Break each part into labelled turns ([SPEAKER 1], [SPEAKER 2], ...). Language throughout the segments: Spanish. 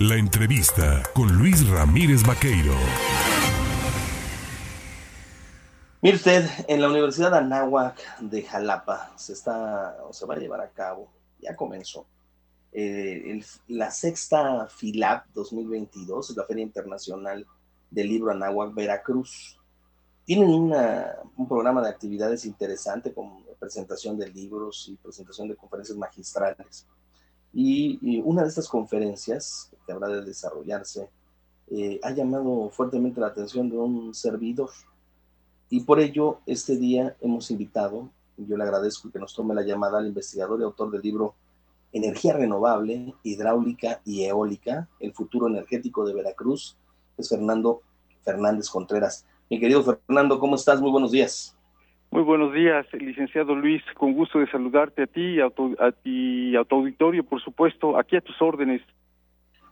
[SPEAKER 1] La entrevista con Luis Ramírez Vaqueiro.
[SPEAKER 2] Mire usted, en la Universidad Anáhuac de Jalapa se está se va a llevar a cabo, ya comenzó, eh, la sexta FILAP 2022, la Feria Internacional del Libro Anáhuac Veracruz. Tienen un programa de actividades interesante con presentación de libros y presentación de conferencias magistrales. Y, una de estas conferencias que habrá de desarrollarse eh, ha llamado fuertemente la atención de un servidor y por ello, este día hemos invitado, yo le agradezco que nos tome la llamada al investigador y autor del libro Energía Renovable, Hidráulica y Eólica, el futuro energético de Veracruz, es Fernando Fernández Contreras. Mi querido Fernando, ¿cómo estás? Muy buenos días.
[SPEAKER 3] Muy buenos días, licenciado Luis. Con gusto de saludarte a ti, a a a tu auditorio, por supuesto, aquí a tus órdenes.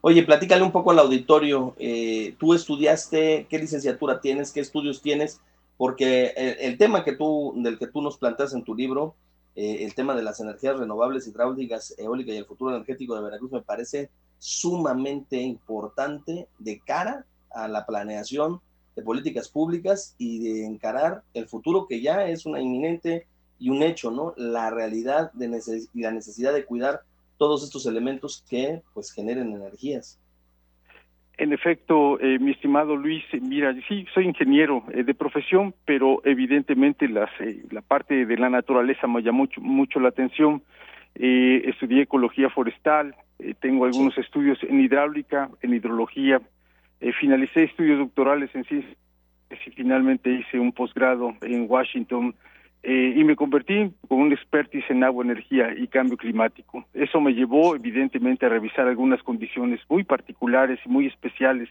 [SPEAKER 2] Oye, platícale un poco al auditorio. Eh, ¿Tú estudiaste? ¿Qué licenciatura tienes? ¿Qué estudios tienes? porque el, tema que tú, del que tú nos planteas en tu libro, eh, el tema de las energías renovables, hidráulicas, eólicas y el futuro energético de Veracruz me parece sumamente importante de cara a la planeación de políticas públicas y de encarar el futuro que ya es una inminente y un hecho, ¿no? La realidad de y la necesidad de cuidar todos estos elementos que pues generen energías.
[SPEAKER 3] En efecto, eh, mi estimado Luis, mira, sí, soy ingeniero eh, de profesión, pero evidentemente las, eh, la parte de la naturaleza me llamó mucho, mucho la atención. estudié ecología forestal, tengo algunos estudios en hidráulica, en hidrología, finalicé estudios doctorales en ciencias y finalmente hice un posgrado en Washington eh, y me convertí con un expertise en agua, energía y cambio climático. Eso me llevó evidentemente a revisar algunas condiciones muy particulares y muy especiales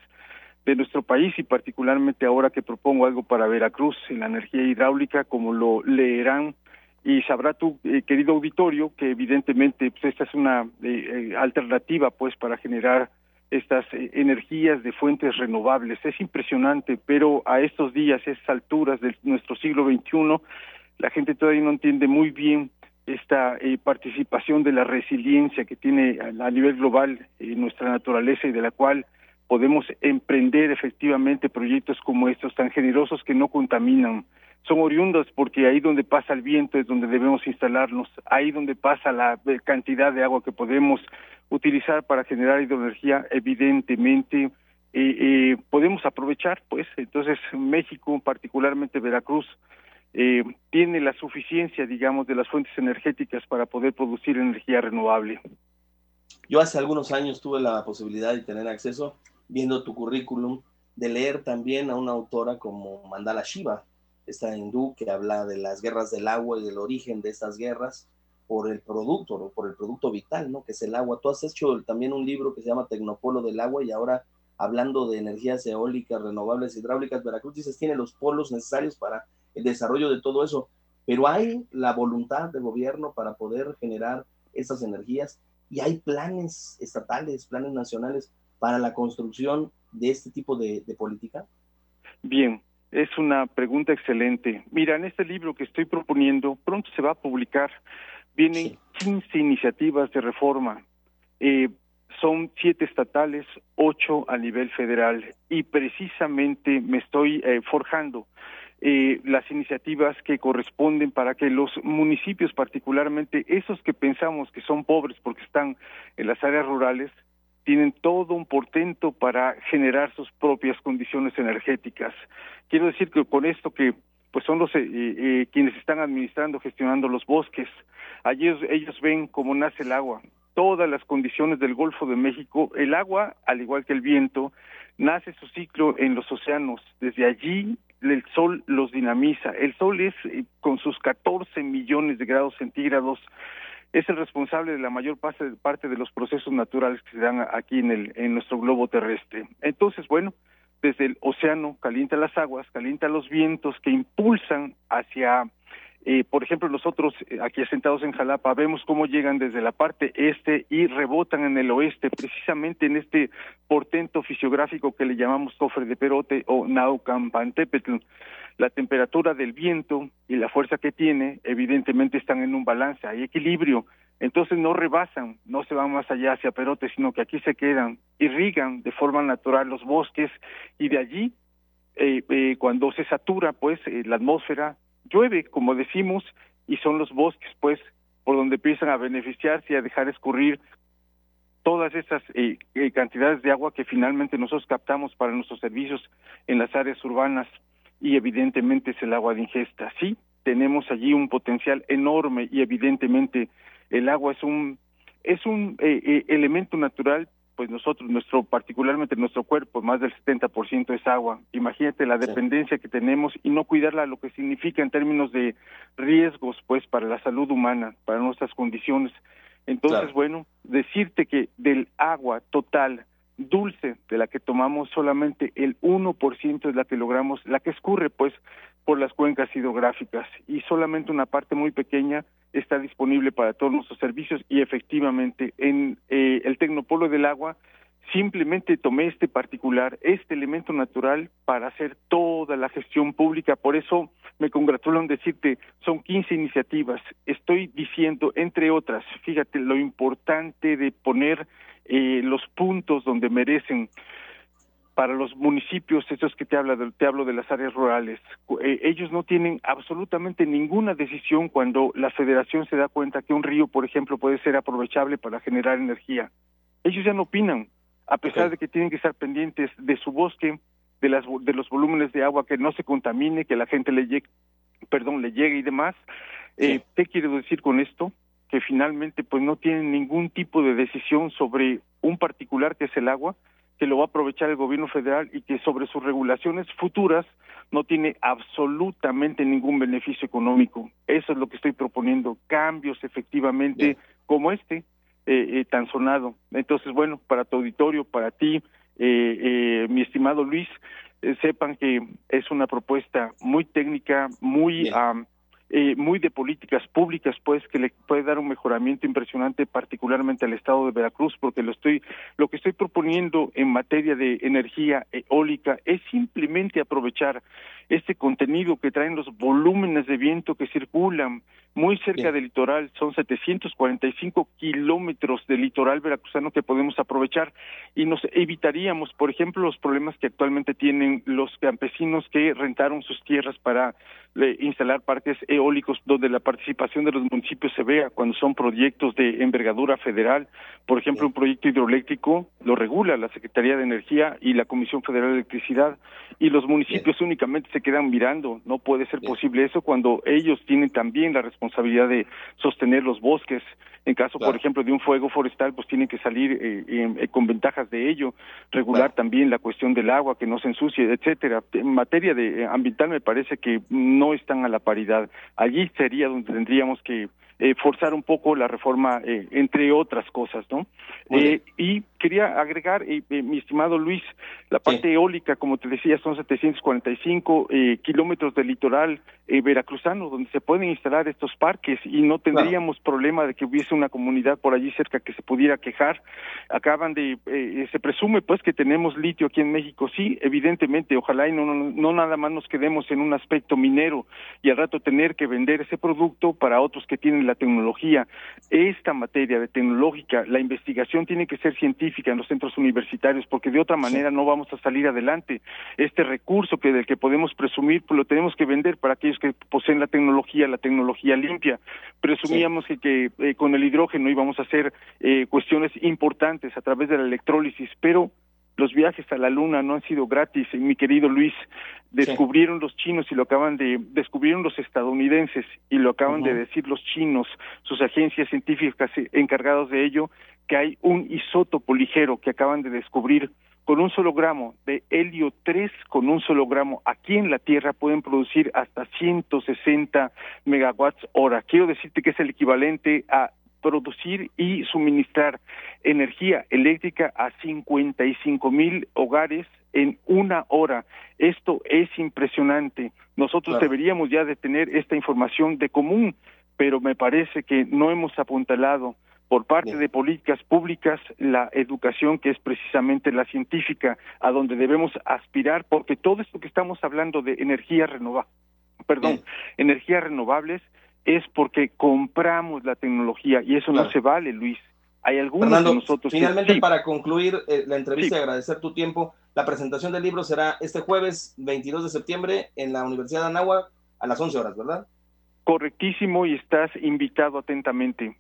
[SPEAKER 3] de nuestro país y particularmente ahora que propongo algo para Veracruz en la energía hidráulica, como lo leerán y sabrá tu eh, querido auditorio que evidentemente pues, esta es una eh, alternativa pues para generar estas energías de fuentes renovables. Es impresionante, pero a estos días, a estas alturas de nuestro siglo XXI, la gente todavía no entiende muy bien esta eh, participación de la resiliencia que tiene a, nivel global eh, nuestra naturaleza y de la cual podemos emprender efectivamente proyectos como estos tan generosos que no contaminan. Son oriundos porque ahí donde pasa el viento es donde debemos instalarnos, ahí donde pasa la eh, cantidad de agua que podemos utilizar para generar hidroenergía, evidentemente podemos aprovechar, pues entonces México, particularmente Veracruz, eh, tiene la suficiencia, digamos, de las fuentes energéticas para poder producir energía renovable.
[SPEAKER 2] Yo hace algunos años tuve la posibilidad de tener acceso, viendo tu currículum, de leer también a una autora como Mandala Shiva, esta hindú que habla de las guerras del agua y del origen de estas guerras por el producto, por el producto vital, ¿no? Que es el agua. Tú has hecho también un libro que se llama Tecnopolo del agua y ahora hablando de energías eólicas, renovables, hidráulicas, Veracruz dices tiene los polos necesarios para el desarrollo de todo eso, pero hay la voluntad del gobierno para poder generar esas energías y hay planes estatales, planes nacionales para la construcción de este tipo de, política.
[SPEAKER 3] Bien, es una pregunta excelente. Mira, en este libro que estoy proponiendo, pronto se va a publicar, vienen 15 iniciativas de reforma. Eh, son siete estatales, ocho a nivel federal y precisamente me estoy eh, forjando eh, las iniciativas que corresponden para que los municipios, particularmente esos que pensamos que son pobres porque están en las áreas rurales, tienen todo un portento para generar sus propias condiciones energéticas. Quiero decir que con esto que pues son los eh, eh, quienes están administrando, gestionando los bosques. Allí ellos, ven cómo nace el agua, todas las condiciones del Golfo de México. El agua, al igual que el viento, nace su ciclo en los océanos. Desde allí el sol los dinamiza. El sol es, eh, con sus 14 millones de grados centígrados, es el responsable de la mayor parte de los procesos naturales que se dan aquí en, el, en nuestro globo terrestre. Entonces, bueno, desde el océano calienta las aguas, calienta los vientos que impulsan hacia eh, por ejemplo, nosotros eh, aquí asentados en Jalapa vemos cómo llegan desde la parte este y rebotan en el oeste, precisamente en este portento fisiográfico que le llamamos cofre de perote o Naucambantepetl. La temperatura del viento y la fuerza que tiene, evidentemente están en un balance, hay equilibrio Entonces no rebasan, no se van más allá hacia Perote, sino que aquí se quedan, irrigan de forma natural los bosques y de allí, eh, eh, cuando se satura pues eh, la atmósfera, llueve, como decimos, y son los bosques pues por donde empiezan a beneficiarse y a dejar escurrir todas esas cantidades de agua que finalmente nosotros captamos para nuestros servicios en las áreas urbanas y evidentemente es el agua de ingesta. Sí, tenemos allí un potencial enorme y evidentemente el agua es un es un eh, eh, elemento natural pues nosotros nuestro particularmente nuestro cuerpo más del 70% es agua. Imagínate la dependencia que tenemos y no cuidarla lo que significa en términos de riesgos pues para la salud humana para nuestras condiciones. Entonces bueno decirte que del agua total dulce de la que tomamos solamente el 1% es la que logramos, la que escurre pues por las cuencas hidrográficas. Y solamente una parte muy pequeña está disponible para todos nuestros servicios y efectivamente en eh, el Tecnopolo del Agua simplemente tomé este particular, este elemento natural para hacer toda la gestión pública, por eso me congratulo en decirte, son 15 iniciativas, estoy diciendo, entre otras, fíjate lo importante de poner eh, los puntos donde merecen para los municipios, estos que te, habla te hablo de las áreas rurales, eh, ellos no tienen absolutamente ninguna decisión cuando la federación se da cuenta que un río, por ejemplo, puede ser aprovechable para generar energía. Ellos ya no opinan, a pesar de que tienen que estar pendientes de su bosque, de, las, de los volúmenes de agua, que no se contamine, que la gente le llegue, perdón, le llegue y demás. Eh, ¿Qué quiero decir con esto? Que finalmente pues no tienen ningún tipo de decisión sobre un particular que es el agua, que lo va a aprovechar el gobierno federal y que sobre sus regulaciones futuras no tiene absolutamente ningún beneficio económico. Eso es lo que estoy proponiendo, cambios efectivamente como este, eh, eh, tan sonado. Entonces, bueno, para tu auditorio, para ti, eh, mi estimado Luis, sepan que es una propuesta muy técnica, muy eh, muy de políticas públicas, pues, que le puede dar un mejoramiento impresionante, particularmente al estado de Veracruz, porque lo estoy, lo que estoy proponiendo en materia de energía eólica es simplemente aprovechar este contenido que traen los volúmenes de viento que circulan muy cerca del litoral, son 745 kilómetros de litoral veracruzano que podemos aprovechar y nos evitaríamos, por ejemplo, los problemas que actualmente tienen los campesinos que rentaron sus tierras para eh, instalar parques eólicos donde la participación de los municipios se vea cuando son proyectos de envergadura federal. Por ejemplo, un proyecto hidroeléctrico lo regula la Secretaría de Energía y la Comisión Federal de Electricidad y los municipios únicamente se quedan mirando. No puede ser posible eso cuando ellos tienen también la responsabilidad de sostener los bosques. En caso, por ejemplo, de un fuego forestal, pues tienen que salir eh, eh, con ventajas de ello, regular también la cuestión del agua, que no se ensucie, etcétera. En materia de ambiental me parece que no están a la paridad. Allí sería donde tendríamos que eh, forzar un poco la reforma, eh, entre otras cosas, ¿no? Eh, y quería agregar, mi estimado Luis, la parte eólica, como te decía, son 745 kilómetros de litoral veracruzano, donde se pueden instalar estos parques y no tendríamos problema de que hubiese una comunidad por allí cerca que se pudiera quejar. Acaban de, se presume pues que tenemos litio aquí en México, sí, evidentemente, ojalá y no, no, no nada más nos quedemos en un aspecto minero y al rato tener que vender ese producto para otros que tienen la tecnología. Esta materia de tecnológica, la investigación tiene que ser científica en los centros universitarios, porque de otra manera no vamos a salir adelante. Este recurso que del que podemos presumir, pues lo tenemos que vender para aquellos que poseen la tecnología, la tecnología limpia. Presumíamos que, eh, con el hidrógeno íbamos a hacer eh, cuestiones importantes a través de la electrólisis, pero los viajes a la luna no han sido gratis, mi querido Luis. Descubrieron los chinos y lo acaban de, descubrieron los estadounidenses y lo acaban de decir los chinos, sus agencias científicas encargados de ello, que hay un isótopo ligero que acaban de descubrir con un solo gramo de helio 3, con un solo gramo aquí en la Tierra pueden producir hasta 160 megawatts hora. Quiero decirte que es el equivalente a producir y suministrar energía eléctrica a 55 mil hogares en una hora. Esto es impresionante. Nosotros deberíamos ya de tener esta información de común, pero me parece que no hemos apuntalado por parte de políticas públicas la educación que es precisamente la científica a donde debemos aspirar porque todo esto que estamos hablando de energía renovable perdón, energías renovables es porque compramos la tecnología y eso no se vale, Luis. Hay algunos de nosotros.
[SPEAKER 2] Finalmente, para concluir eh, la entrevista y agradecer tu tiempo, la presentación del libro será este jueves 22 de septiembre en la Universidad de Anáhuac a las 11 horas, ¿verdad?
[SPEAKER 3] Correctísimo y estás invitado atentamente.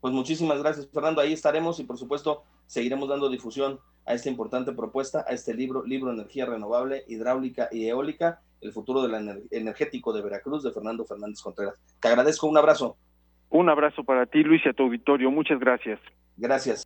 [SPEAKER 2] Pues muchísimas gracias, Fernando. Ahí estaremos y por supuesto seguiremos dando difusión a esta importante propuesta, a este libro, libro Energía Renovable, Hidráulica y Eólica, el futuro del energético de Veracruz, de Fernando Fernández Contreras. Te agradezco, un abrazo.
[SPEAKER 3] Un abrazo para ti, Luis, y a tu auditorio. Muchas gracias.
[SPEAKER 2] Gracias.